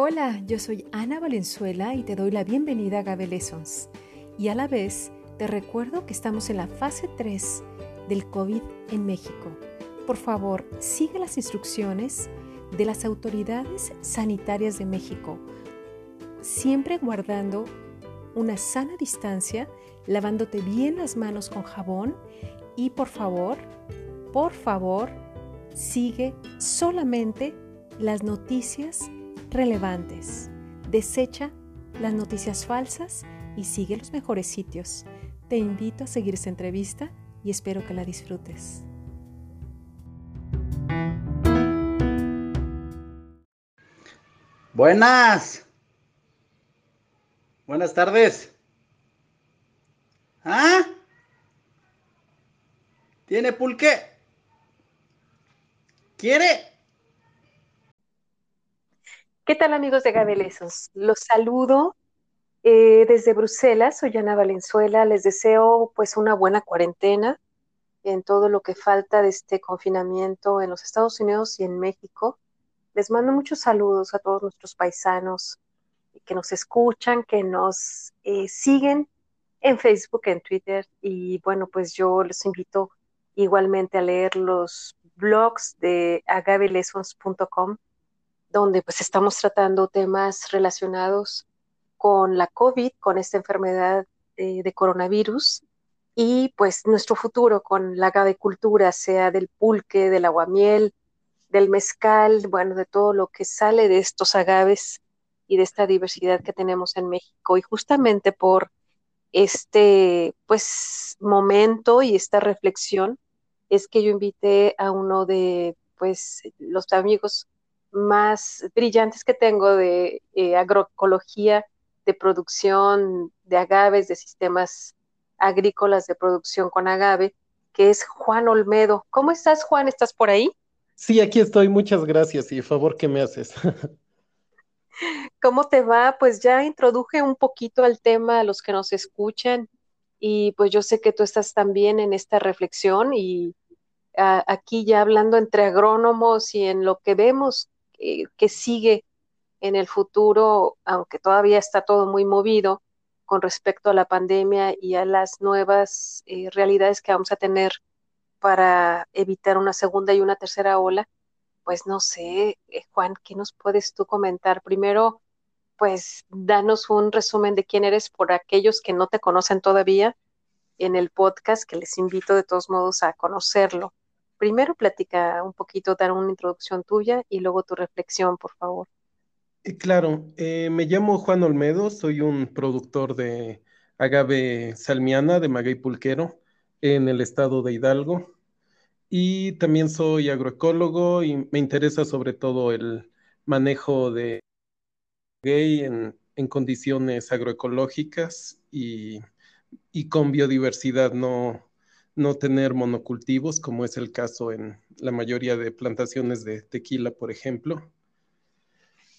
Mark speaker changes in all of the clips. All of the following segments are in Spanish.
Speaker 1: Hola, yo soy Ana Valenzuela y te doy la bienvenida a Gabe Lessons. Y a la vez te recuerdo que estamos en la fase 3 del COVID en México. Por favor, sigue las instrucciones de las autoridades sanitarias de México, siempre guardando una sana distancia, lavándote bien las manos con jabón y por favor, por favor, sigue solamente las noticias relevantes. Desecha las noticias falsas y sigue los mejores sitios. Te invito a seguir esta entrevista y espero que la disfrutes.
Speaker 2: Buenas. Buenas tardes. ¿Ah? ¿Tiene pulque? ¿Quiere?
Speaker 1: ¿Qué tal amigos de Gabelesos? Los saludo eh, desde Bruselas, soy Ana Valenzuela, les deseo pues una buena cuarentena en todo lo que falta de este confinamiento en los Estados Unidos y en México. Les mando muchos saludos a todos nuestros paisanos que nos escuchan, que nos eh, siguen en Facebook, en Twitter y bueno, pues yo les invito igualmente a leer los blogs de agabelessons.com donde pues estamos tratando temas relacionados con la COVID, con esta enfermedad eh, de coronavirus y pues nuestro futuro con la agavecultura, sea del pulque, del aguamiel, del mezcal, bueno, de todo lo que sale de estos agaves y de esta diversidad que tenemos en México. Y justamente por este, pues, momento y esta reflexión es que yo invité a uno de, pues, los amigos más brillantes que tengo de eh, agroecología, de producción de agaves, de sistemas agrícolas de producción con agave, que es Juan Olmedo. ¿Cómo estás, Juan? ¿Estás por ahí?
Speaker 3: Sí, aquí estoy, muchas gracias y favor que me haces.
Speaker 1: ¿Cómo te va? Pues ya introduje un poquito al tema a los que nos escuchan y pues yo sé que tú estás también en esta reflexión y aquí ya hablando entre agrónomos y en lo que vemos eh, que sigue en el futuro, aunque todavía está todo muy movido con respecto a la pandemia y a las nuevas eh, realidades que vamos a tener para evitar una segunda y una tercera ola, pues no sé, eh, Juan, ¿qué nos puedes tú comentar? Primero, pues danos un resumen de quién eres por aquellos que no te conocen todavía en el podcast, que les invito de todos modos a conocerlo. Primero platica un poquito, dar una introducción tuya y luego tu reflexión, por favor.
Speaker 3: Eh, claro, me llamo Juan Olmedo, soy un productor de agave salmiana de maguey pulquero en el estado de Hidalgo. Y también soy agroecólogo y me interesa sobre todo el manejo de gay en, condiciones agroecológicas y, con biodiversidad, no, no tener monocultivos, como es el caso en la mayoría de plantaciones de tequila, por ejemplo.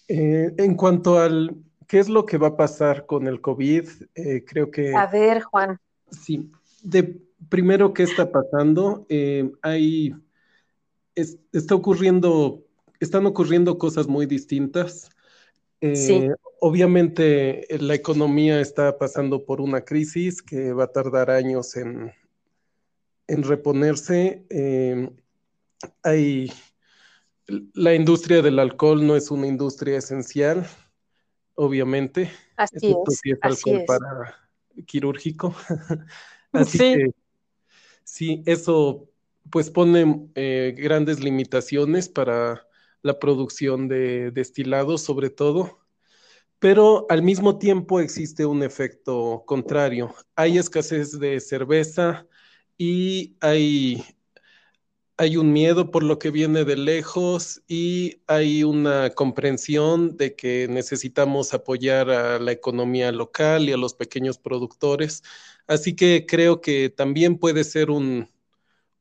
Speaker 3: Eh, en cuanto al qué es lo que va a pasar con el COVID, eh, creo que...
Speaker 1: A ver, Juan.
Speaker 3: Sí, de, primero, ¿qué está pasando? Eh, hay, está ocurriendo, están ocurriendo cosas muy distintas. Eh, obviamente la economía está pasando por una crisis que va a tardar años en, en reponerse. Eh, hay, la industria del alcohol no es una industria esencial, obviamente.
Speaker 1: Así es.
Speaker 3: es alcohol para quirúrgico. Así que Sí, eso pues pone eh, grandes limitaciones para la producción de destilados sobre todo, pero al mismo tiempo existe un efecto contrario. Hay escasez de cerveza y hay, hay un miedo por lo que viene de lejos y hay una comprensión de que necesitamos apoyar a la economía local y a los pequeños productores Así que creo que también puede ser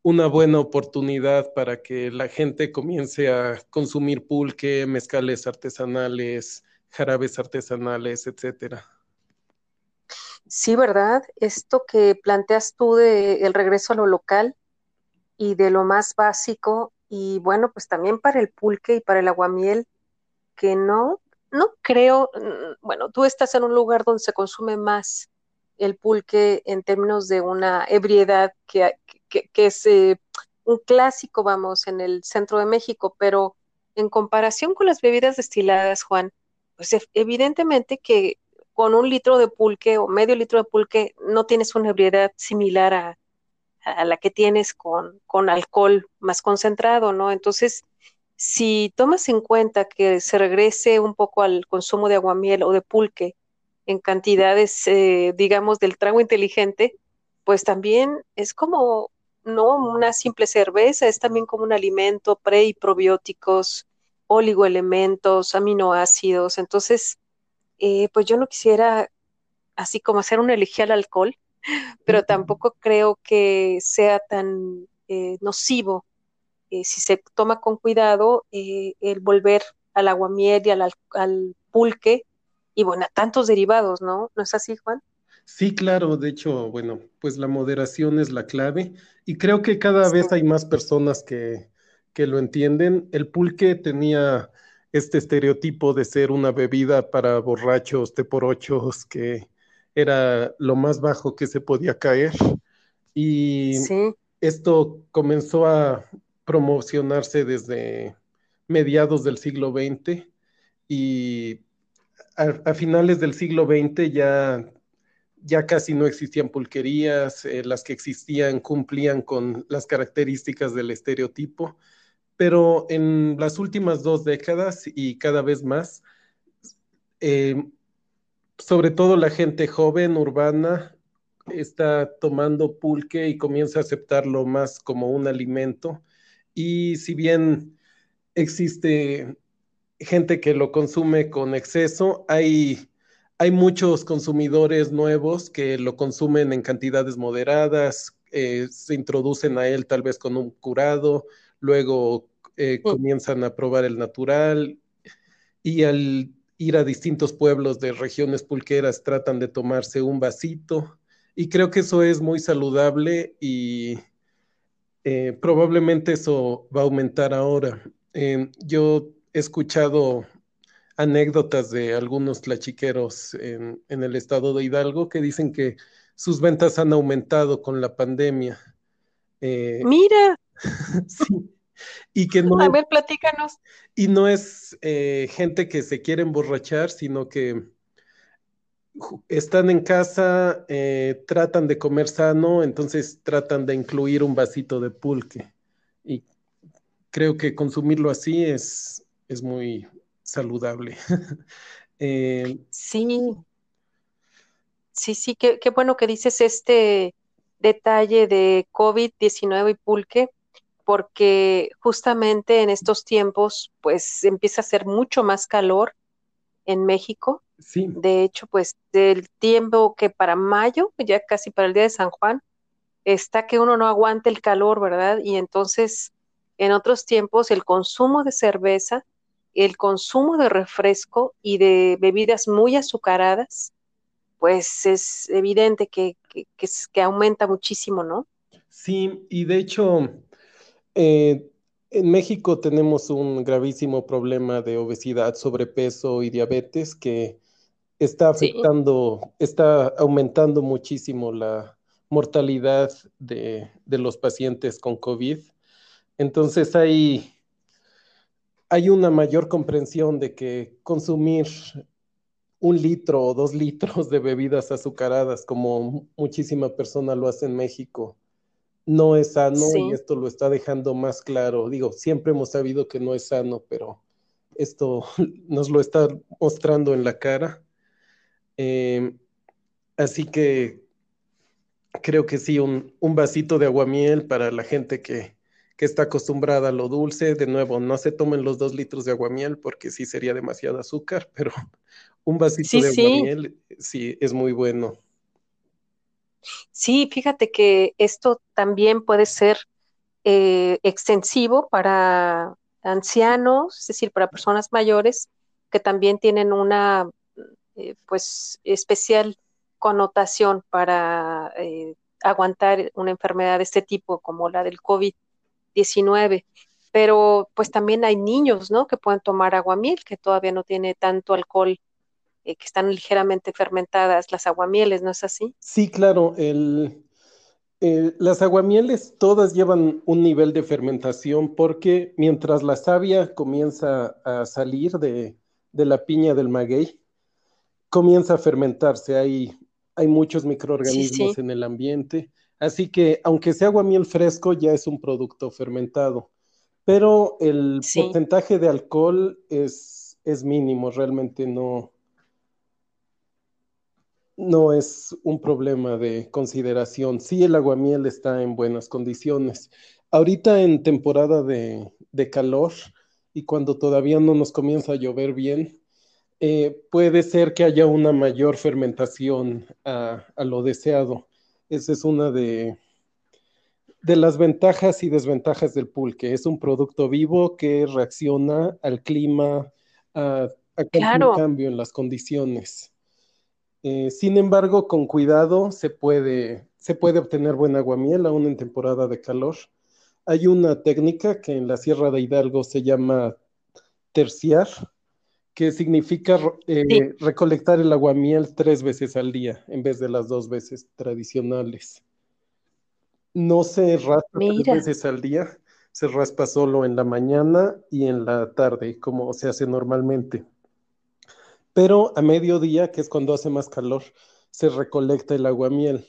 Speaker 3: una buena oportunidad para que la gente comience a consumir pulque, mezcales artesanales, jarabes artesanales, etcétera.
Speaker 1: Sí, ¿verdad? Esto que planteas tú de el regreso a lo local y de lo más básico y bueno, pues también para el pulque y para el aguamiel, que no no creo, mm, bueno, tú estás en un lugar donde se consume más el pulque en términos de una ebriedad que, es eh, un clásico, vamos, en el centro de México, pero en comparación con las bebidas destiladas, Juan, pues evidentemente que con un litro de pulque o medio litro de pulque no tienes una ebriedad similar a, la que tienes con, con alcohol más concentrado, ¿no? Entonces, si tomas en cuenta que se regrese un poco al consumo de aguamiel o de pulque en cantidades, eh, digamos, del trago inteligente, pues también es como no una simple cerveza, es también como un alimento pre y probióticos, oligoelementos, aminoácidos. Entonces, eh, pues yo no quisiera así como hacer una elegía al alcohol, pero tampoco creo que sea tan eh, nocivo eh, si se toma con cuidado el volver al aguamiel y al, al, pulque y bueno, a tantos derivados, ¿no? ¿No es así, Juan?
Speaker 3: Sí, claro, de hecho, bueno, pues la moderación es la clave y creo que cada vez hay más personas que, que lo entienden. El pulque tenía este estereotipo de ser una bebida para borrachos de por ochos que era lo más bajo que se podía caer. Y esto comenzó a promocionarse desde mediados del siglo XX y a, finales del siglo XX ya, ya casi no existían pulquerías, eh, las que existían cumplían con las características del estereotipo, pero en las últimas dos décadas y cada vez más, eh, sobre todo la gente joven, urbana, está tomando pulque y comienza a aceptarlo más como un alimento. Y si bien existe gente que lo consume con exceso, hay, hay muchos consumidores nuevos que lo consumen en cantidades moderadas, eh, se introducen a él tal vez con un curado, luego eh, comienzan a probar el natural y al ir a distintos pueblos de regiones pulqueras tratan de tomarse un vasito y creo que eso es muy saludable y eh, probablemente eso va a aumentar ahora. Eh, yo he escuchado anécdotas de algunos tlachiqueros en, el estado de Hidalgo que dicen que sus ventas han aumentado con la pandemia.
Speaker 1: Eh, Mira.
Speaker 3: sí. Y que no.
Speaker 1: A ver, platícanos.
Speaker 3: Y no es gente que se quiere emborrachar, sino que están en casa, eh, tratan de comer sano, entonces tratan de incluir un vasito de pulque. Y creo que consumirlo así es, es muy saludable.
Speaker 1: Eh, sí, sí, sí, qué, qué, bueno que dices este detalle de COVID-19 y pulque, porque justamente en estos tiempos, pues empieza a ser mucho más calor en México
Speaker 3: Sí.
Speaker 1: De hecho, pues del tiempo que para mayo, ya casi para el día de San Juan, está que uno no aguante el calor, ¿verdad? Y entonces, en otros tiempos, el consumo de cerveza, el consumo de refresco y de bebidas muy azucaradas, pues es evidente que, que, aumenta muchísimo, ¿no?
Speaker 3: Sí, y de hecho, eh, en México tenemos un gravísimo problema de obesidad, sobrepeso y diabetes que está afectando, está aumentando muchísimo la mortalidad de, los pacientes con COVID. Entonces hay, hay una mayor comprensión de que consumir un litro o dos litros de bebidas azucaradas, como muchísima persona lo hace en México, no es sano y esto lo está dejando más claro. Digo, siempre hemos sabido que no es sano, pero esto nos lo está mostrando en la cara. Em, así que creo que sí, un, vasito de aguamiel para la gente que, está acostumbrada a lo dulce. De nuevo, no se tomen los dos litros de aguamiel porque sí sería demasiado azúcar, pero un vasito de aguamiel sí es muy bueno.
Speaker 1: Sí, fíjate que esto también puede ser eh, extensivo para ancianos, es decir, para personas mayores que también tienen una eh, pues especial connotación para eh, aguantar una enfermedad de este tipo como la del COVID-19. pero pues también hay niños, ¿no? Que pueden tomar aguamiel, que todavía no tiene tanto alcohol, eh, que están ligeramente fermentadas las aguamieles, ¿no es así?
Speaker 3: Sí, claro. El, las aguamieles todas llevan un nivel de fermentación porque mientras la savia comienza a salir de, la piña del maguey, comienza a fermentarse. Hay, hay muchos microorganismos en el ambiente. Así que aunque sea aguamiel fresco, ya es un producto fermentado pero el porcentaje de alcohol es, es mínimo, realmente no, no es un problema de consideración. Sí, el aguamiel está en buenas condiciones. Ahorita en temporada de, calor y cuando todavía no nos comienza a llover bien, eh, puede ser que haya una mayor fermentación a, a lo deseado. Esa es una de, de las ventajas y desventajas del pulque. Es un producto vivo que reacciona al clima, a, a cambio en las condiciones. Eh, sin embargo, con cuidado se puede, se puede obtener buen aguamiel aún en temporada de calor. Hay una técnica que en la Sierra de Hidalgo se llama terciar, que significa eh, recolectar el aguamiel tres veces al día en vez de las dos veces tradicionales. No se raspa tres veces al día, se raspa solo en la mañana y en la tarde, como se hace normalmente. Pero a mediodía, que es cuando hace más calor, se recolecta el aguamiel.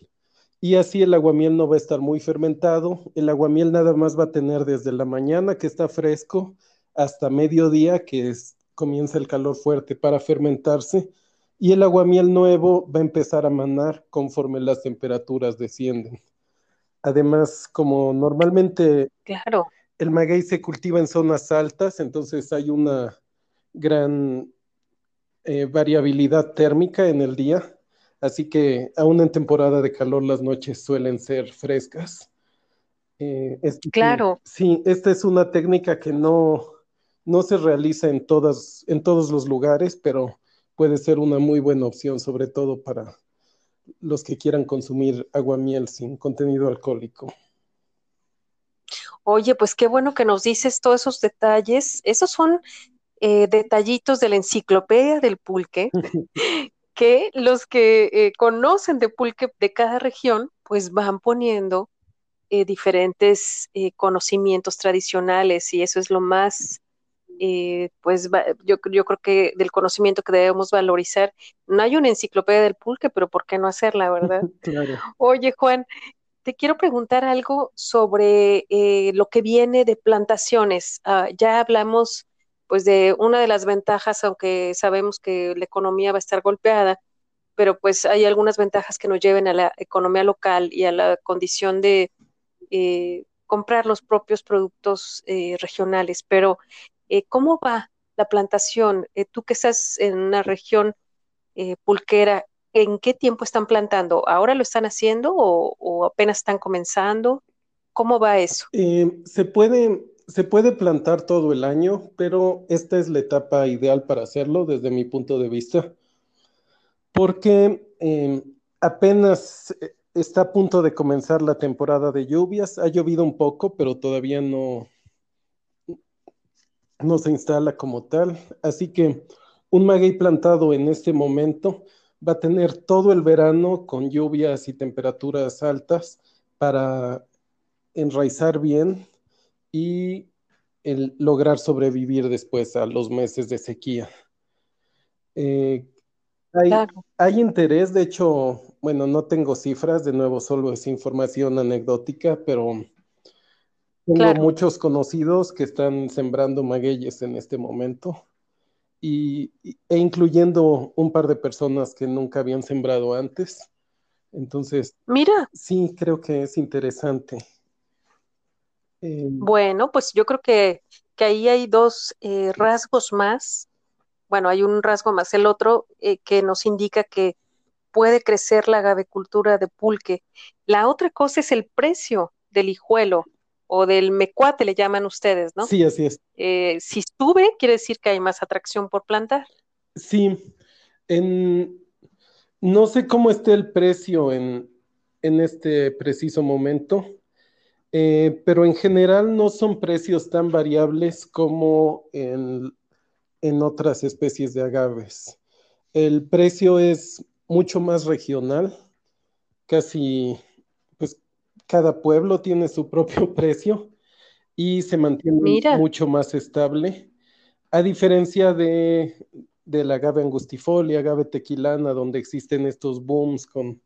Speaker 3: Y así el aguamiel no va a estar muy fermentado. El aguamiel nada más va a tener desde la mañana, que está fresco, hasta mediodía, que es, comienza el calor fuerte para fermentarse. Y el aguamiel nuevo va a empezar a manar conforme las temperaturas descienden. Además, como normalmente
Speaker 1: claro.
Speaker 3: el maguey se cultiva en zonas altas, entonces hay una gran eh, variabilidad térmica en el día, así que aún en temporada de calor las noches suelen ser frescas.
Speaker 1: Eh, claro.
Speaker 3: Sí, esta es una técnica que no, no se realiza en, todas, en todos los lugares, pero puede ser una muy buena opción, sobre todo para los que quieran consumir aguamiel sin contenido alcohólico.
Speaker 1: Oye, pues qué bueno que nos dices todos esos detalles. Esos son eh, detallitos de la enciclopedia del pulque, que los que eh, conocen de pulque de cada región, pues van poniendo eh, diferentes conocimientos tradicionales y eso es lo más eh, pues yo, yo creo que del conocimiento que debemos valorizar. No hay una enciclopedia del pulque, pero ¿por qué no hacerla, verdad? Oye, Juan, te quiero preguntar algo sobre eh, lo que viene de plantaciones. Ah, ya hablamos pues de una de las ventajas, aunque sabemos que la economía va a estar golpeada, pero pues hay algunas ventajas que nos lleven a la economía local y a la condición de eh, comprar los propios productos regionales. Pero eh, ¿Cómo va la plantación? Eh, tú que estás en una región eh, pulquera, ¿en qué tiempo están plantando? ¿Ahora lo están haciendo o, apenas están comenzando? ¿Cómo va eso?
Speaker 3: se, puede, se puede plantar todo el año, pero esta es la etapa ideal para hacerlo desde mi punto de vista, porque apenas está a punto de comenzar la temporada de lluvias. Ha llovido un poco, pero todavía no, no se instala como tal. Así que un maguey plantado en este momento va a tener todo el verano con lluvias y temperaturas altas para enraizar bien y lograr sobrevivir después a los meses de sequía. Eh, hay, hay, interés, de hecho, bueno, no tengo cifras, de nuevo solo es información anecdótica, pero tengo muchos conocidos que están sembrando magueyes en este momento y, e incluyendo un par de personas que nunca habían sembrado antes. Entonces,
Speaker 1: mira.
Speaker 3: Sí, creo que es interesante.
Speaker 1: Em, bueno, pues yo creo que, que ahí hay dos eh, rasgos más. Bueno, hay un rasgo más, el otro eh, que nos indica que puede crecer la gavecultura de pulque. La otra cosa es el precio del hijuelo o del mecuate le llaman ustedes, ¿no?
Speaker 3: Sí, así es.
Speaker 1: Eh, si sube, quiere decir que hay más atracción por plantar.
Speaker 3: Sí, no sé cómo esté el precio en, este preciso momento. Eh, pero en general no son precios tan variables como en, en otras especies de agaves. El precio es mucho más regional, casi, pues cada pueblo tiene su propio precio y se mantiene mucho más estable, a diferencia de, del agave angustifolia, agave tequilana, donde existen estos booms con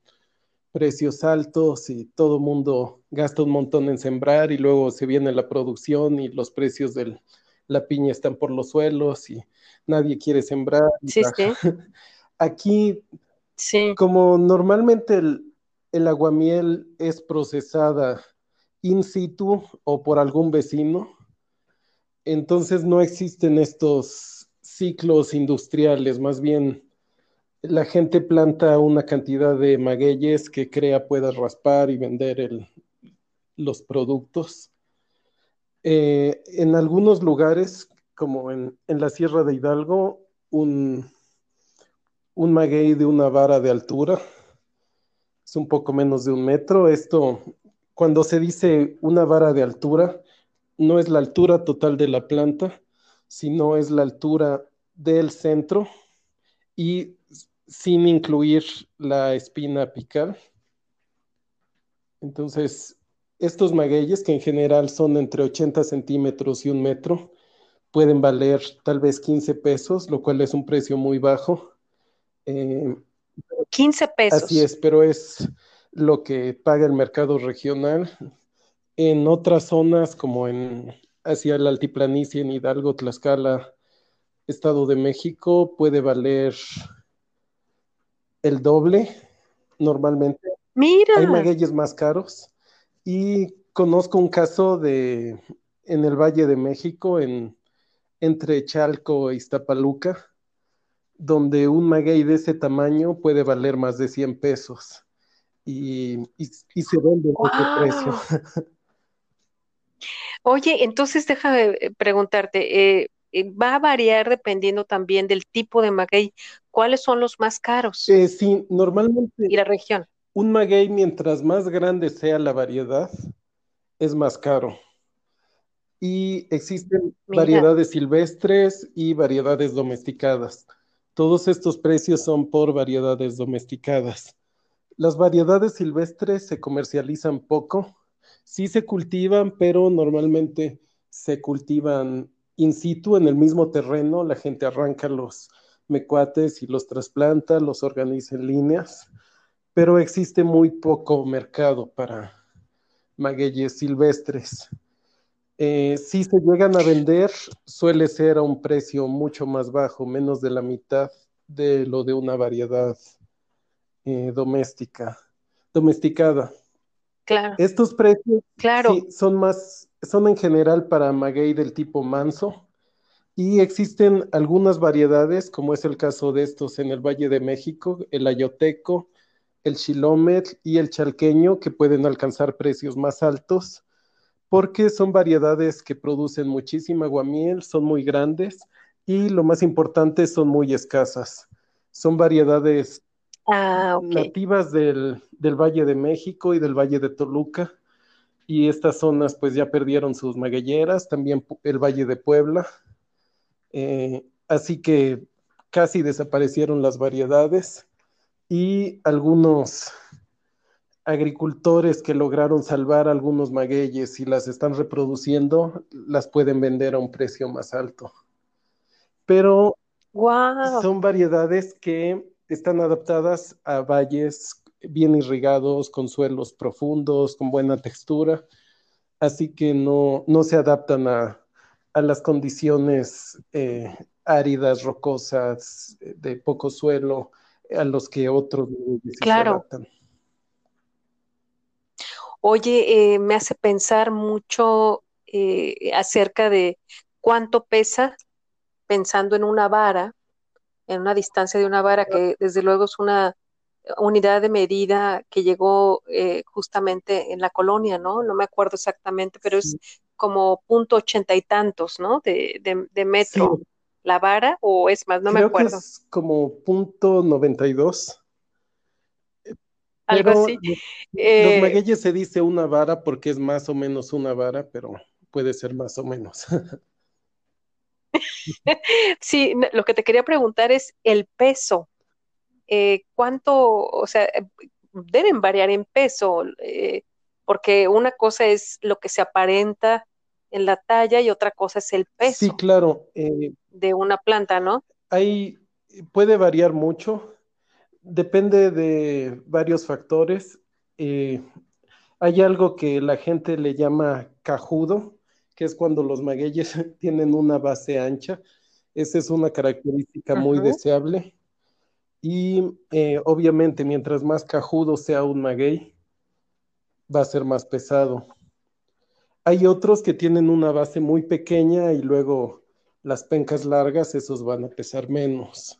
Speaker 3: precios altos y todo mundo gasta un montón en sembrar y luego se viene la producción y los precios de la piña están por los suelos y nadie quiere sembrar.
Speaker 1: Sí, sí.
Speaker 3: Aquí, sí. como normalmente el, el aguamiel es procesada in situ o por algún vecino, entonces no existen estos ciclos industriales, más bien la gente planta una cantidad de magueyes que crea pueda raspar y vender los productos. Eh, en algunos lugares, como en, la Sierra de Hidalgo, un, un maguey de una vara de altura, es un poco menos de un metro. Esto, cuando se dice una vara de altura, no es la altura total de la planta, sino es la altura del centro y sin incluir la espina apical. Entonces, estos magueyes, que en general son entre 80 centímetros y un metro, pueden valer tal vez 15 pesos, lo cual es un precio muy bajo.
Speaker 1: 15 eh, pesos.
Speaker 3: Así es, pero es lo que paga el mercado regional. En otras zonas, como en hacia la altiplanicie en Hidalgo, Tlaxcala, Estado de México, puede valer el doble normalmente.
Speaker 1: Mira.
Speaker 3: Hay magueyes más caros. Y conozco un caso de en el Valle de México, en, entre Chalco e Iztapaluca, donde un maguey de ese tamaño puede valer más de 100 pesos. Y, se vende a ese precio.
Speaker 1: Oye, entonces déjame preguntarte, eh, eh, va a variar dependiendo también del tipo de maguey. ¿Cuáles son los más caros?
Speaker 3: Eh, sí, normalmente.
Speaker 1: Y la región.
Speaker 3: Un maguey, mientras más grande sea la variedad, es más caro. Y existen variedades silvestres y variedades domesticadas. Todos estos precios son por variedades domesticadas. Las variedades silvestres se comercializan poco, sí se cultivan, pero normalmente se cultivan in situ, en el mismo terreno, la gente arranca los mecuates y los trasplanta, los organiza en líneas, pero existe muy poco mercado para magueyes silvestres. Eh, si se llegan a vender, suele ser a un precio mucho más bajo, menos de la mitad de lo de una variedad eh, doméstica, domesticada.
Speaker 1: Claro.
Speaker 3: Estos precios
Speaker 1: claro.
Speaker 3: son más son en general para maguey del tipo manso y existen algunas variedades, como es el caso de estos en el Valle de México, el ayoteco, el chilomet y el chalqueño, que pueden alcanzar precios más altos, porque son variedades que producen muchísima aguamiel, son muy grandes y lo más importante, son muy escasas. Son variedades
Speaker 1: ah,
Speaker 3: nativas del, del Valle de México y del Valle de Toluca. Y estas zonas pues ya perdieron sus magueyeras, también el Valle de Puebla, eh, así que casi desaparecieron las variedades y algunos agricultores que lograron salvar algunos magueyes y las están reproduciendo, las pueden vender a un precio más alto. Pero son variedades que están adaptadas a valles bien irrigados, con suelos profundos, con buena textura, así que no, no se adaptan a, las condiciones eh, áridas, rocosas, de poco suelo, a los que otros
Speaker 1: claro. se adaptan. Oye, eh, me hace pensar mucho eh, acerca de cuánto pesa pensando en una vara, en una distancia de una vara, que desde luego es una unidad de medida que llegó eh, justamente en la colonia, ¿no? No me acuerdo exactamente, pero es como punto ochenta y tantos, ¿no? De, de, metro. La vara, o es más, no me acuerdo.
Speaker 3: es como punto noventa y dos.
Speaker 1: algo así.
Speaker 3: Los, eh, magueyes se dice una vara porque es más o menos una vara, pero puede ser más o menos.
Speaker 1: sí, lo que te quería preguntar es el peso. Eh, ¿Cuánto, o sea, deben variar en peso? Eh, porque una cosa es lo que se aparenta en la talla y otra cosa es el peso.
Speaker 3: Sí, claro.
Speaker 1: de una planta, ¿no?
Speaker 3: Hay, puede variar mucho depende de varios factores. Eh, hay algo que la gente le llama cajudo, que es cuando los magueyes tienen una base ancha. Esa es una característica muy deseable. Y eh, obviamente, mientras más cajudo sea un maguey, va a ser más pesado. Hay otros que tienen una base muy pequeña y luego las pencas largas, esos van a pesar menos.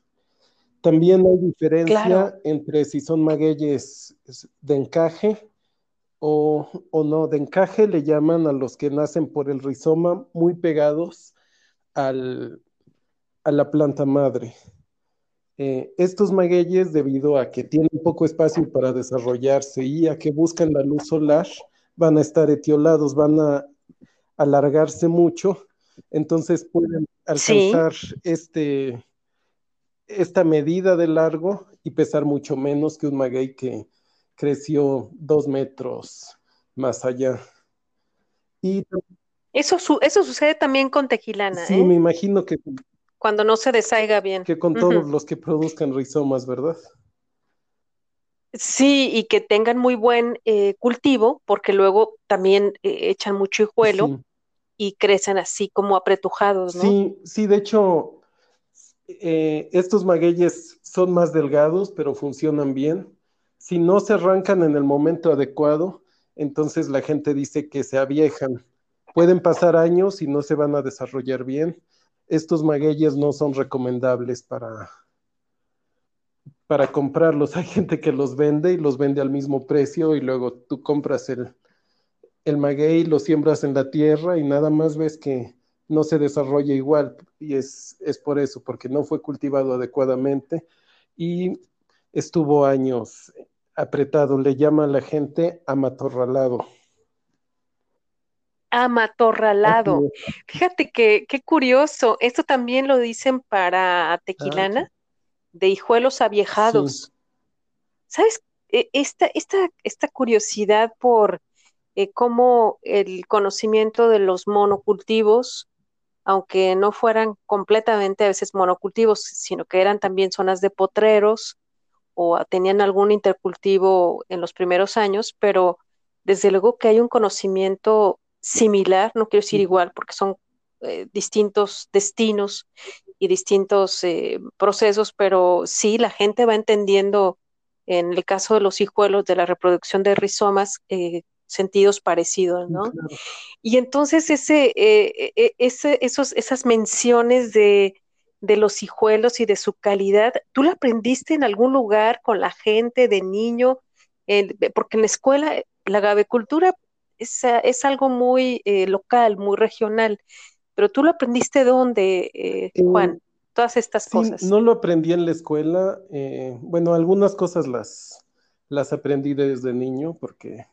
Speaker 3: También hay diferencia entre si son magueyes de encaje o, no. De encaje le llaman a los que nacen por el rizoma muy pegados al, a la planta madre. Eh, estos magueyes, debido a que tienen poco espacio para desarrollarse y a que buscan la luz solar, van a estar etiolados, van a alargarse mucho, entonces pueden alcanzar este esta medida de largo y pesar mucho menos que un maguey que creció dos metros más allá.
Speaker 1: Y eso, eso sucede también con tequilana.
Speaker 3: Sí, me ¿eh? imagino que.
Speaker 1: Cuando no se desaiga bien.
Speaker 3: Que con todos los que produzcan rizomas, ¿verdad?
Speaker 1: Sí, y que tengan muy buen eh, cultivo, porque luego también eh, echan mucho hijuelo y crecen así como apretujados, ¿no?
Speaker 3: Sí, sí, de hecho, eh, estos magueyes son más delgados, pero funcionan bien. Si no se arrancan en el momento adecuado, entonces la gente dice que se aviejan. Pueden pasar años y no se van a desarrollar bien. Estos magueyes no son recomendables para, para comprarlos. Hay gente que los vende y los vende al mismo precio y luego tú compras el, el maguey, lo siembras en la tierra y nada más ves que no se desarrolla igual y es, es por eso, porque no fue cultivado adecuadamente y estuvo años apretado. Le llama a la gente amatorralado.
Speaker 1: Amatorralado. Fíjate que qué curioso. Esto también lo dicen para tequilana, ah, de hijuelos aviejados. ¿Sabes? E, esta, esta, esta curiosidad por eh, cómo el conocimiento de los monocultivos aunque no fueran completamente a veces monocultivos, sino que eran también zonas de potreros o tenían algún intercultivo en los primeros años, pero desde luego que hay un conocimiento similar, no quiero decir igual, porque son eh, distintos destinos y distintos eh, procesos, pero sí la gente va entendiendo en el caso de los hijuelos de la reproducción de rizomas, eh, sentidos parecidos, ¿no? Y entonces ese, eh, eh, ese, esos, esas menciones de, de, los hijuelos y de su calidad, ¿tú la aprendiste en algún lugar con la gente de niño? porque en la escuela la gavecultura es, es algo muy eh, local, muy regional, pero tú lo aprendiste dónde, Juan? Todas estas cosas.
Speaker 3: No lo aprendí en la escuela. bueno, algunas cosas las, las aprendí desde niño porque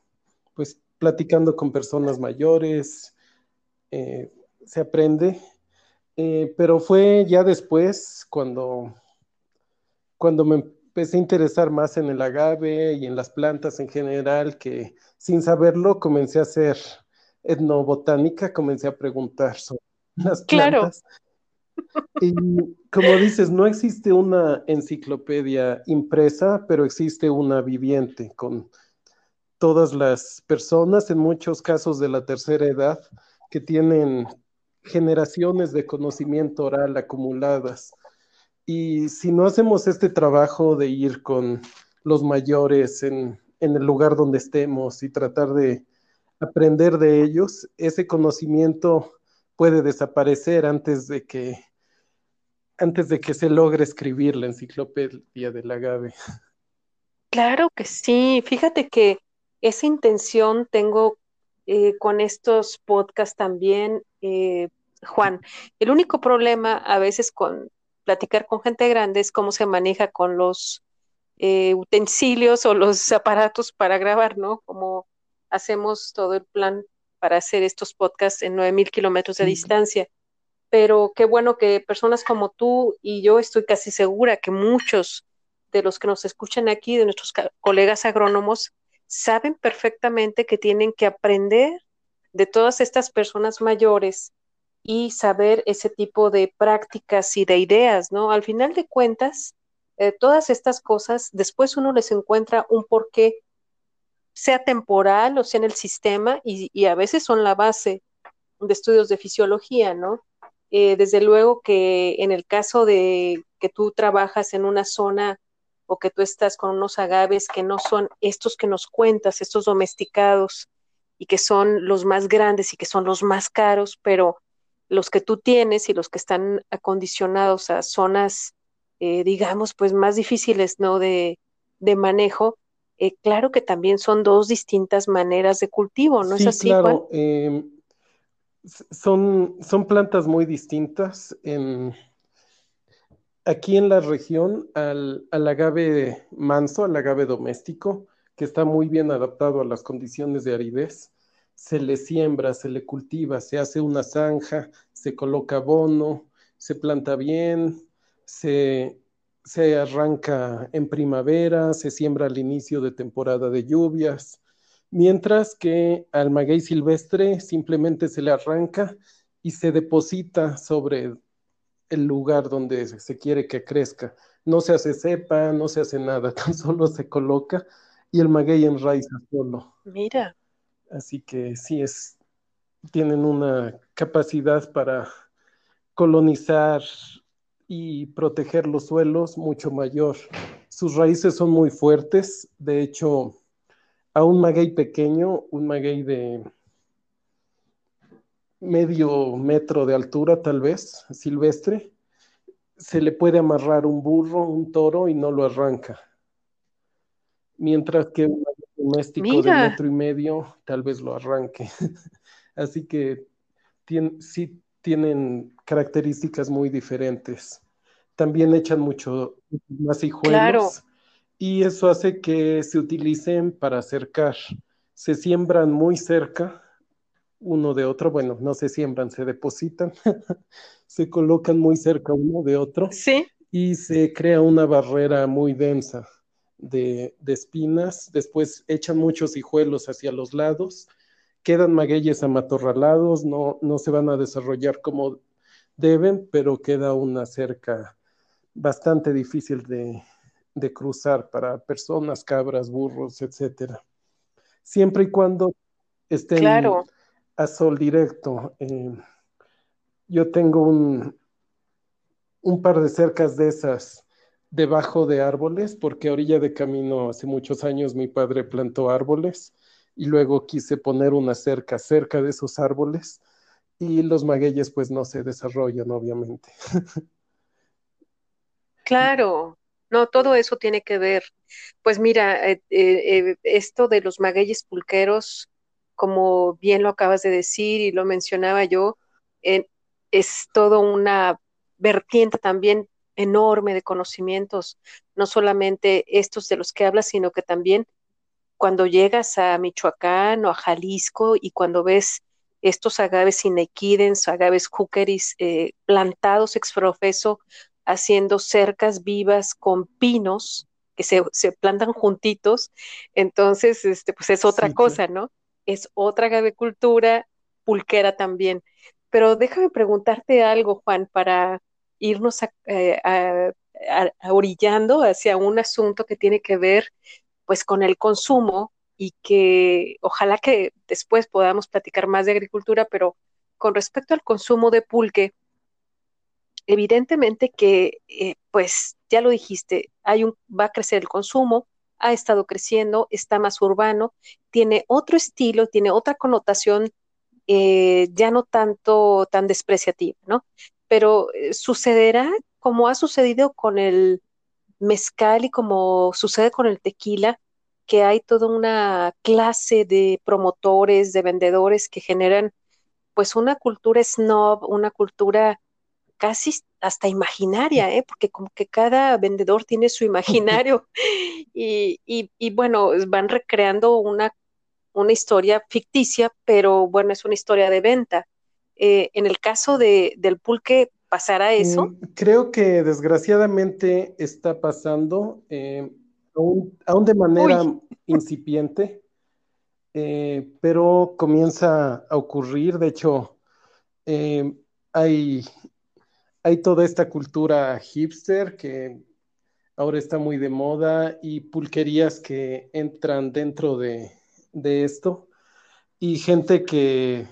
Speaker 3: pues platicando con personas mayores, eh, se aprende, eh, pero fue ya después cuando, cuando me empecé a interesar más en el agave y en las plantas en general, que sin saberlo comencé a hacer etnobotánica, comencé a preguntar sobre las plantas. Y como dices, no existe una enciclopedia impresa, pero existe una viviente con todas las personas, en muchos casos de la tercera edad, que tienen generaciones de conocimiento oral acumuladas. Y si no hacemos este trabajo de ir con los mayores en, el lugar donde estemos y tratar de aprender de ellos, ese conocimiento puede desaparecer antes de que antes de que se logre escribir la enciclopedia del agave.
Speaker 1: Claro que sí. Fíjate que esa intención tengo eh, con estos podcasts también, eh, Juan. El único problema a veces con platicar con gente grande es cómo se maneja con los eh, utensilios o los aparatos para grabar, ¿no? Como hacemos todo el plan para hacer estos podcasts en 9000 kilómetros de distancia. Pero qué bueno que personas como tú y yo estoy casi segura que muchos de los que nos escuchan aquí, de nuestros colegas agrónomos, saben perfectamente que tienen que aprender de todas estas personas mayores y saber ese tipo de prácticas y de ideas, ¿no? Al final de cuentas, eh, todas estas cosas, después uno les encuentra un porqué, sea temporal o sea en el sistema, y, a veces son la base de estudios de fisiología, ¿no? Eh, desde luego que en el caso de que tú trabajas en una zona o que tú estás con unos agaves que no son estos que nos cuentas, estos domesticados, y que son los más grandes y que son los más caros, pero los que tú tienes y los que están acondicionados a zonas, eh, digamos, pues más difíciles, ¿no? De, manejo, eh, claro que también son dos distintas maneras de cultivo, ¿no es así?
Speaker 3: Claro, em, son, son plantas muy distintas. En, aquí en la región, al, al agave manso, al agave doméstico, que está muy bien adaptado a las condiciones de aridez. Se le siembra, se le cultiva, se hace una zanja, se coloca abono, se planta bien, se, se arranca en primavera, se siembra al inicio de temporada de lluvias, mientras que al maguey silvestre simplemente se le arranca y se deposita sobre el lugar donde se quiere que crezca. No se hace cepa, no se hace nada, tan solo se coloca y el maguey enraiza solo.
Speaker 1: Mira.
Speaker 3: Así que sí es, tienen una capacidad para colonizar y proteger los suelos mucho mayor. Sus raíces son muy fuertes, de hecho, a un maguey pequeño, un maguey de medio metro de altura tal vez, silvestre, se le puede amarrar un burro, un toro y no lo arranca mientras que un doméstico de metro y medio tal vez lo arranque. Así que sí tienen características muy diferentes. También echan mucho más hijuelos y eso hace que se utilicen para acercar. Se siembran muy cerca uno de otro, bueno, no se siembran, se depositan, se colocan muy cerca uno de otro
Speaker 1: ¿Sí?
Speaker 3: y se crea una barrera muy densa de, espinas, después echan muchos hijuelos hacia los lados, quedan magueyes amatorralados, no, no se van a desarrollar como deben, pero queda una cerca bastante difícil de, cruzar para personas, cabras, burros, etcétera. Siempre y cuando estén a sol directo. Eh, yo tengo un, un par de cercas de esas debajo de árboles, porque a orilla de camino hace muchos años mi padre plantó árboles y luego quise poner una cerca cerca de esos árboles y los magueyes pues no se desarrollan obviamente.
Speaker 1: Claro, no, todo eso tiene que ver. Pues mira, eh, eh, eh, esto de los magueyes pulqueros, como bien lo acabas de decir y lo mencionaba yo, es todo una vertiente también enorme de conocimientos, no solamente estos de los que hablas, sino que también cuando llegas a Michoacán o a Jalisco y cuando ves estos agaves inequidens, agaves cúqueris eh, plantados exprofeso, haciendo cercas vivas con pinos que se, plantan juntitos, entonces este, pues es otra cosa, ¿no? Es otra agavecultura pulquera también. Pero déjame preguntarte algo, Juan, para irnos eh, a, orillando hacia un asunto que tiene que ver pues con el consumo y que ojalá que después podamos platicar más de agricultura, pero con respecto al consumo de pulque, evidentemente que, eh, pues ya lo dijiste, hay un, va a crecer el consumo, ha estado creciendo, está más urbano, tiene otro estilo, tiene otra connotación, eh, ya no tanto tan despreciativa, ¿no? Pero eh, sucederá como ha sucedido con el mezcal y como sucede con el tequila, que hay toda una clase de promotores, de vendedores que generan pues una cultura snob, una cultura casi hasta imaginaria, ¿eh? porque como que cada vendedor tiene su imaginario y, y, bueno, van recreando una, una, historia ficticia, pero bueno, es una historia de venta. Eh, en el caso de, del pulque, ¿pasará eso? Mm,
Speaker 3: creo que desgraciadamente está pasando, eh, aún, aún, de manera incipiente, eh, pero comienza a ocurrir, de hecho, hay hay toda esta cultura hipster que ahora está muy de moda y pulquerías que entran dentro de, esto. Y gente que,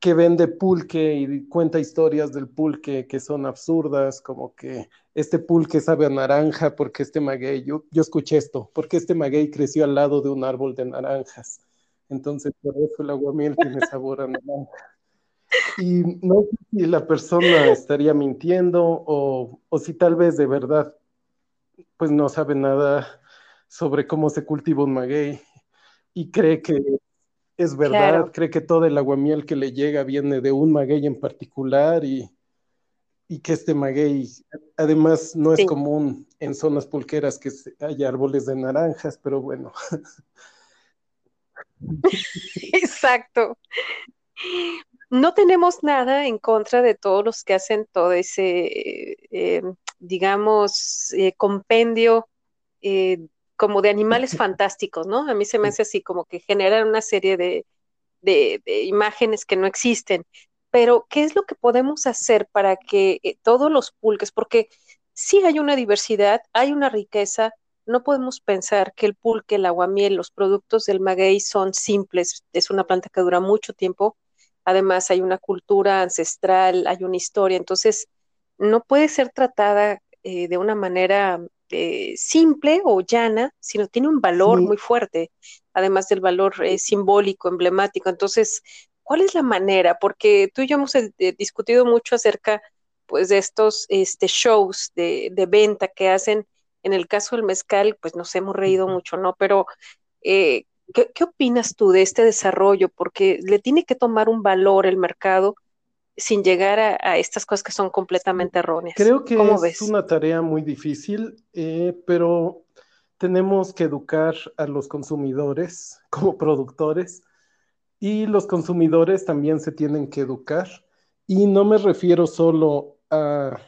Speaker 3: que vende pulque y cuenta historias del pulque que son absurdas, como que este pulque sabe a naranja porque este maguey, yo, yo escuché esto, porque este maguey creció al lado de un árbol de naranjas. Entonces, por eso el aguamiel tiene sabor a naranja. Y no sé si la persona estaría mintiendo o, si tal vez de verdad pues no sabe nada sobre cómo se cultiva un maguey y cree que es verdad, cree que todo el aguamiel que le llega viene de un maguey en particular y, que este maguey además no es común en zonas pulqueras que haya árboles de naranjas, pero bueno.
Speaker 1: Exacto. No tenemos nada en contra de todos los que hacen todo ese, eh, digamos, eh, compendio eh, como de animales fantásticos, ¿no? A mí se me hace así, como que generan una serie de, de, imágenes que no existen. Pero, ¿qué es lo que podemos hacer para que todos los pulques, porque sí hay una diversidad, hay una riqueza, no podemos pensar que el pulque, el aguamiel, los productos del maguey son simples, es una planta que dura mucho tiempo, además hay una cultura ancestral, hay una historia, entonces no puede ser tratada eh, de una manera eh, simple o llana, sino tiene un valor muy fuerte, además del valor eh, simbólico, emblemático. Entonces, ¿cuál es la manera? Porque tú y yo hemos discutido mucho acerca pues de estos este, shows de, de, venta que hacen. En el caso del mezcal, pues nos hemos reído mucho, ¿no? Pero ¿Qué, opinas tú de este desarrollo? Porque le tiene que tomar un valor el mercado sin llegar a, estas cosas que son completamente erróneas.
Speaker 3: Creo que es una tarea muy difícil, eh, pero tenemos que educar a los consumidores como productores y los consumidores también se tienen que educar. Y no me refiero solo a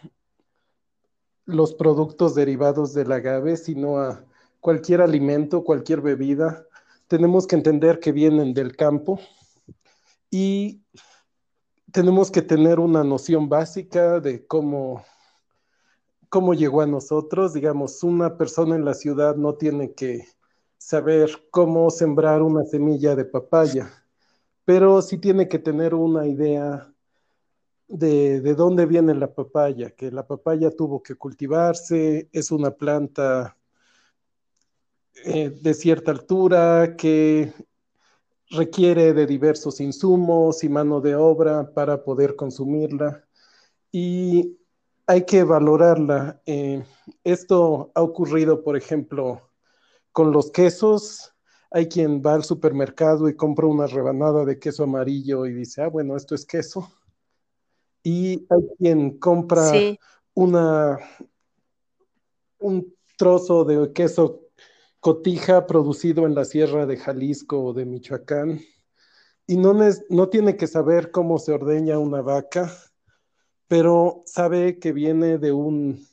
Speaker 3: los productos derivados del agave, sino a cualquier alimento, cualquier bebida, tenemos que entender que vienen del campo y tenemos que tener una noción básica de cómo, cómo llegó a nosotros. Digamos, una persona en la ciudad no tiene que saber cómo sembrar una semilla de papaya, pero sí tiene que tener una idea de, de, dónde viene la papaya, que la papaya tuvo que cultivarse, es una planta eh, de cierta altura, que requiere de diversos insumos y mano de obra para poder consumirla. Y hay que valorarla. Eh, esto ha ocurrido, por ejemplo, con los quesos. Hay quien va al supermercado y compra una rebanada de queso amarillo y dice, ah, bueno, esto es queso. Y hay quien compra una, un trozo de queso cotija producido en la sierra de Jalisco o de Michoacán y no, no tiene que saber cómo se ordeña una vaca, pero sabe que viene de, un,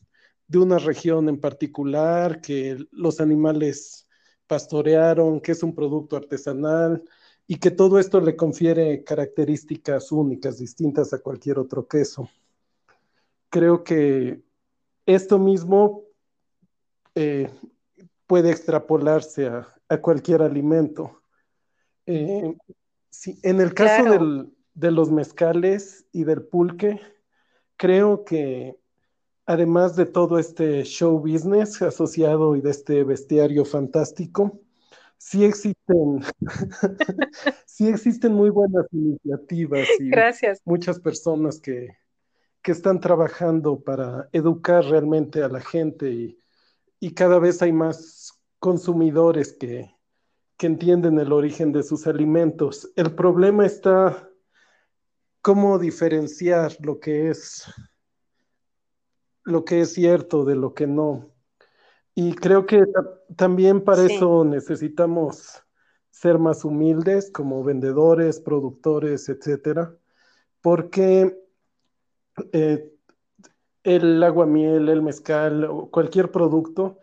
Speaker 3: de una región en particular, que los animales pastorearon, que es un producto artesanal y que todo esto le confiere características únicas, distintas a cualquier otro queso. Creo que esto mismo eh, puede extrapolarse a, cualquier alimento. Eh, en el caso de los mezcales y del pulque, creo que además de todo este show business asociado y de este bestiario fantástico, sí existen, sí existen muy buenas iniciativas y muchas personas que, que, están trabajando para educar realmente a la gente y, y cada vez hay más consumidores que, entienden el origen de sus alimentos. El problema está cómo diferenciar lo que es lo que es cierto de lo que no. Y creo que también para eso necesitamos ser más humildes como vendedores, productores, etcétera, porque eh, el agua miel, el mezcal cualquier producto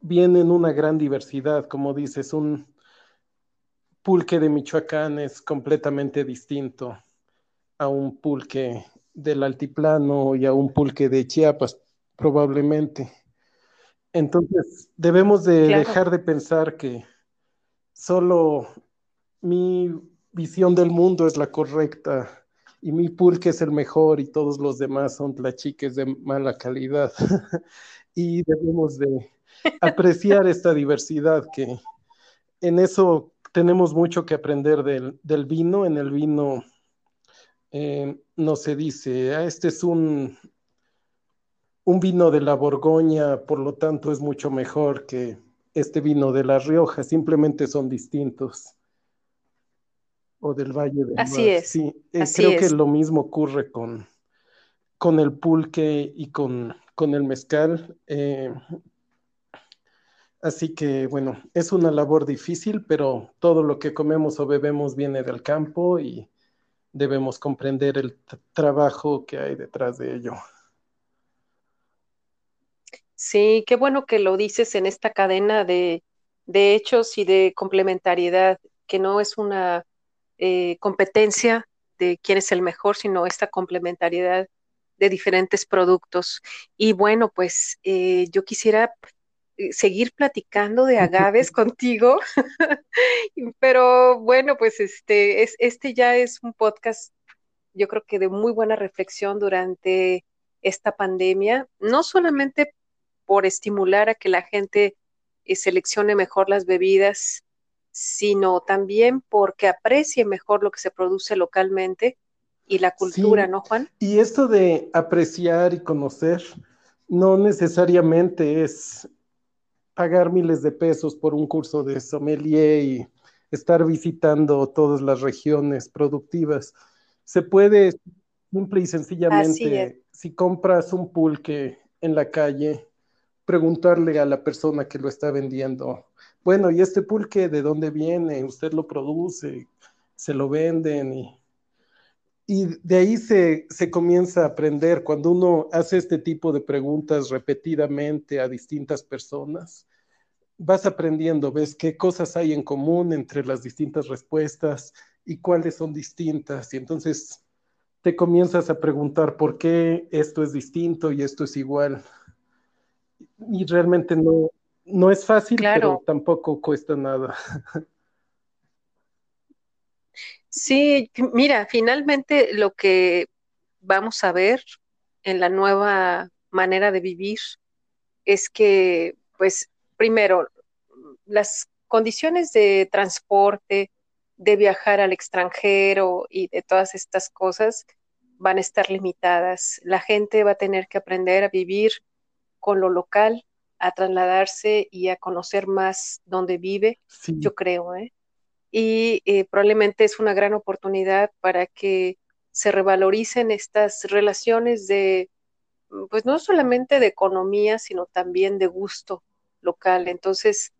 Speaker 3: viene en una gran diversidad, como dices, un pulque de Michoacán es completamente distinto a un pulque del altiplano y a un pulque de Chiapas, probablemente. Entonces, debemos de dejar de pensar que solo mi visión del mundo es la correcta y mi pulque es el mejor y todos los demás son tlachiques de mala calidad. y debemos de apreciar esta diversidad que en eso tenemos mucho que aprender del, del vino. En el vino eh, no se dice, ah, este es un, un vino de la Borgoña, por lo tanto es mucho mejor que este vino de La Rioja, simplemente son distintos. O del Valle de
Speaker 1: Así es.
Speaker 3: Sí, eh, creo que lo mismo ocurre con, con el pulque y con, con el mezcal. Eh, así que, bueno, es una labor difícil, pero todo lo que comemos o bebemos viene del campo y debemos comprender el trabajo que hay detrás de ello.
Speaker 1: Sí, qué bueno que lo dices en esta cadena de, hechos y de complementariedad, que no es una eh, competencia de quién es el mejor, sino esta complementariedad de diferentes productos. Y bueno, pues eh, yo quisiera eh, seguir platicando de agaves contigo, pero bueno, pues este, es, este ya es un podcast, yo creo que de muy buena reflexión durante esta pandemia, no solamente por estimular a que la gente eh, seleccione mejor las bebidas, sino también porque aprecie mejor lo que se produce localmente y la cultura, ¿no, Juan?
Speaker 3: Y esto de apreciar y conocer no necesariamente es pagar miles de pesos por un curso de sommelier y estar visitando todas las regiones productivas. Se puede simple y sencillamente, si compras un pulque en la calle, preguntarle a la persona que lo está vendiendo, bueno, ¿y este pulque de dónde viene? ¿Usted lo produce? ¿Se lo venden? Y, de ahí se, se, comienza a aprender. Cuando uno hace este tipo de preguntas repetidamente a distintas personas, vas aprendiendo, ves qué cosas hay en común entre las distintas respuestas y cuáles son distintas. Y entonces te comienzas a preguntar por qué esto es distinto y esto es igual y realmente no, no es fácil, pero tampoco cuesta nada.
Speaker 1: Sí, mira, finalmente lo que vamos a ver en la nueva manera de vivir es que, pues, primero, las condiciones de transporte, de viajar al extranjero y de todas estas cosas van a estar limitadas. La gente va a tener que aprender a vivir con lo local, a trasladarse y a conocer más dónde vive, yo creo. ¿eh? Y eh, probablemente es una gran oportunidad para que se revaloricen estas relaciones de, pues no solamente de economía, sino también de gusto local. Entonces,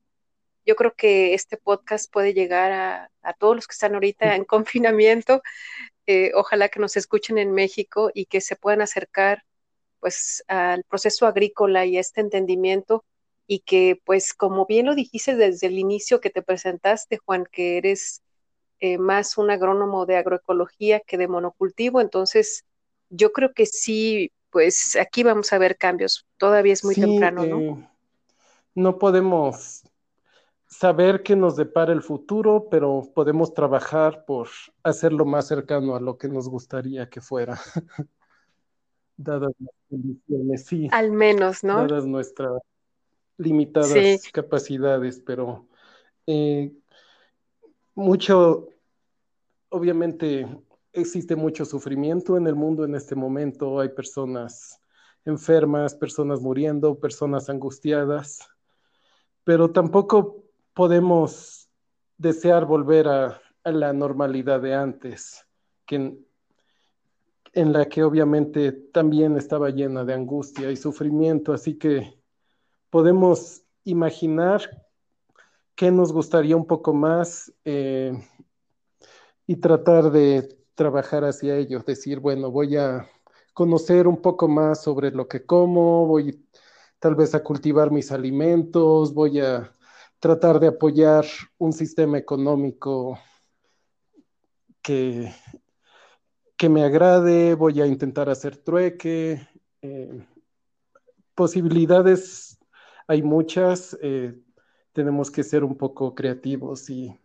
Speaker 1: yo creo que este podcast puede llegar a, todos los que están ahorita en confinamiento. Eh, ojalá que nos escuchen en México y que se puedan acercar pues al proceso agrícola y este entendimiento y que pues como bien lo dijiste desde el inicio que te presentaste, Juan, que eres eh, más un agrónomo de agroecología que de monocultivo, entonces yo creo que sí, pues aquí vamos a ver cambios, todavía es muy temprano, ¿no? Eh,
Speaker 3: no podemos saber qué nos depara el futuro, pero podemos trabajar por hacerlo más cercano a lo que nos gustaría que fuera. dadas las condiciones, sí.
Speaker 1: Al menos, ¿no?
Speaker 3: Dadas nuestras limitadas capacidades, pero eh, mucho, obviamente existe mucho sufrimiento en el mundo en este momento, hay personas enfermas, personas muriendo, personas angustiadas, pero tampoco podemos desear volver a, a la normalidad de antes, que en la que obviamente también estaba llena de angustia y sufrimiento, así que podemos imaginar qué nos gustaría un poco más eh, y tratar de trabajar hacia ello, decir, bueno, voy a conocer un poco más sobre lo que como, voy tal vez a cultivar mis alimentos, voy a tratar de apoyar un sistema económico que, que me agrade, voy a intentar hacer trueque. Eh, posibilidades hay muchas, eh, tenemos que ser un poco creativos y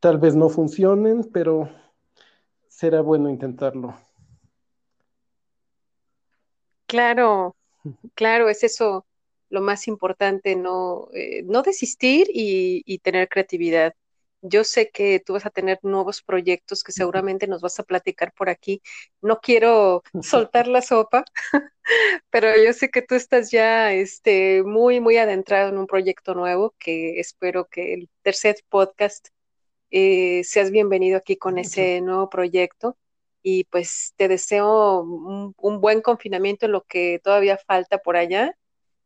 Speaker 3: tal vez no funcionen, pero será bueno intentarlo.
Speaker 1: Claro, claro, es eso lo más importante, no, eh, no desistir y, tener creatividad. Yo sé que tú vas a tener nuevos proyectos que seguramente nos vas a platicar por aquí. No quiero soltar la sopa, pero yo sé que tú estás ya este, muy, muy adentrado en un proyecto nuevo que espero que el tercer podcast eh, seas bienvenido aquí con ese nuevo proyecto y pues te deseo un, buen confinamiento en lo que todavía falta por allá.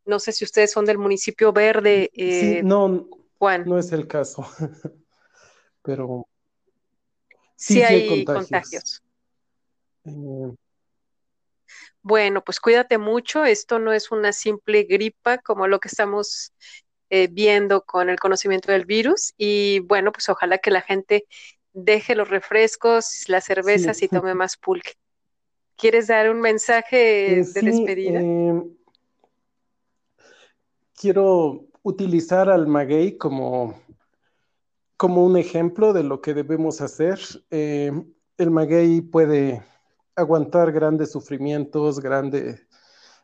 Speaker 1: No sé si ustedes son del municipio verde.
Speaker 3: sí, eh, no, Juan. no es el caso, pero
Speaker 1: sí, hay, contagios. Eh, bueno, pues cuídate mucho. Esto no es una simple gripa como lo que estamos eh, viendo con el conocimiento del virus. Y bueno, pues ojalá que la gente deje los refrescos, las cervezas y tome más pulque. ¿Quieres dar un mensaje eh, de despedida? Eh,
Speaker 3: quiero utilizar al maguey como, como un ejemplo de lo que debemos hacer. Eh, el maguey puede aguantar grandes sufrimientos, grande,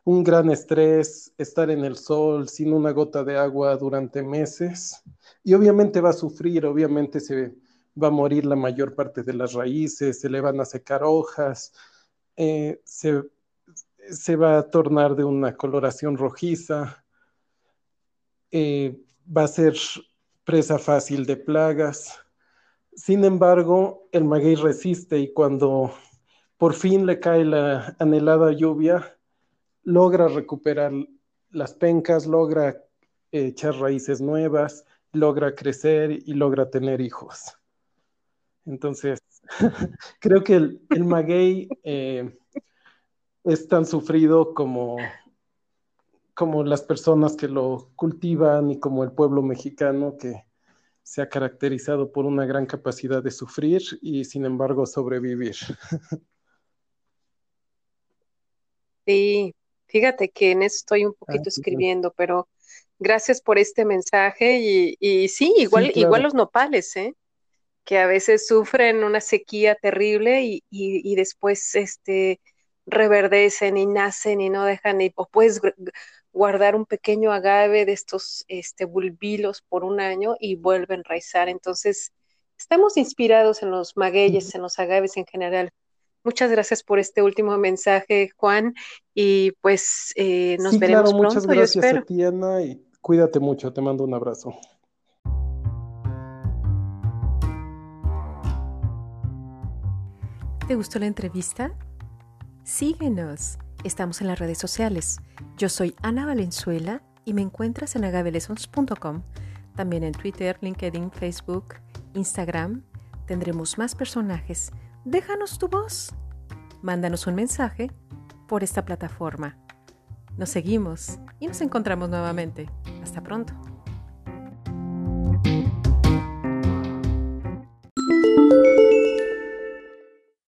Speaker 3: un gran estrés, estar en el sol sin una gota de agua durante meses. Y obviamente va a sufrir, obviamente se va a morir la mayor parte de las raíces, se le van a secar hojas, eh, se, va a tornar de una coloración rojiza, eh, va a ser presa fácil de plagas. Sin embargo, el maguey resiste y cuando por fin le cae la anhelada lluvia, logra recuperar las pencas, logra echar raíces nuevas, logra crecer y logra tener hijos. Entonces, creo que el, maguey eh, es tan sufrido como, como las personas que lo cultivan y como el pueblo mexicano que se ha caracterizado por una gran capacidad de sufrir y sin embargo sobrevivir.
Speaker 1: Sí, fíjate que en eso estoy un ah, poquito escribiendo, pero gracias por este mensaje y, sí, igual, igual los nopales, ¿eh? que a veces sufren una sequía terrible y, después este, reverdecen y nacen y no dejan, y, o puedes guardar un pequeño agave de estos este, bulbilos por un año y vuelven a enraizar. Entonces, estamos inspirados en los magueyes, en los agaves en general. Muchas gracias por este último mensaje, Juan, y pues eh, nos veremos pronto.
Speaker 3: Muchas gracias a ti, Ana, y cuídate mucho. Te mando un abrazo.
Speaker 4: ¿Te gustó la entrevista? Síguenos. Estamos en las redes sociales. Yo soy Ana Valenzuela y me encuentras en agabelessons.com. También en Twitter, LinkedIn, Facebook, Instagram. Tendremos más personajes. Déjanos tu voz. Mándanos un mensaje por esta plataforma. Nos seguimos y nos encontramos nuevamente. Hasta pronto.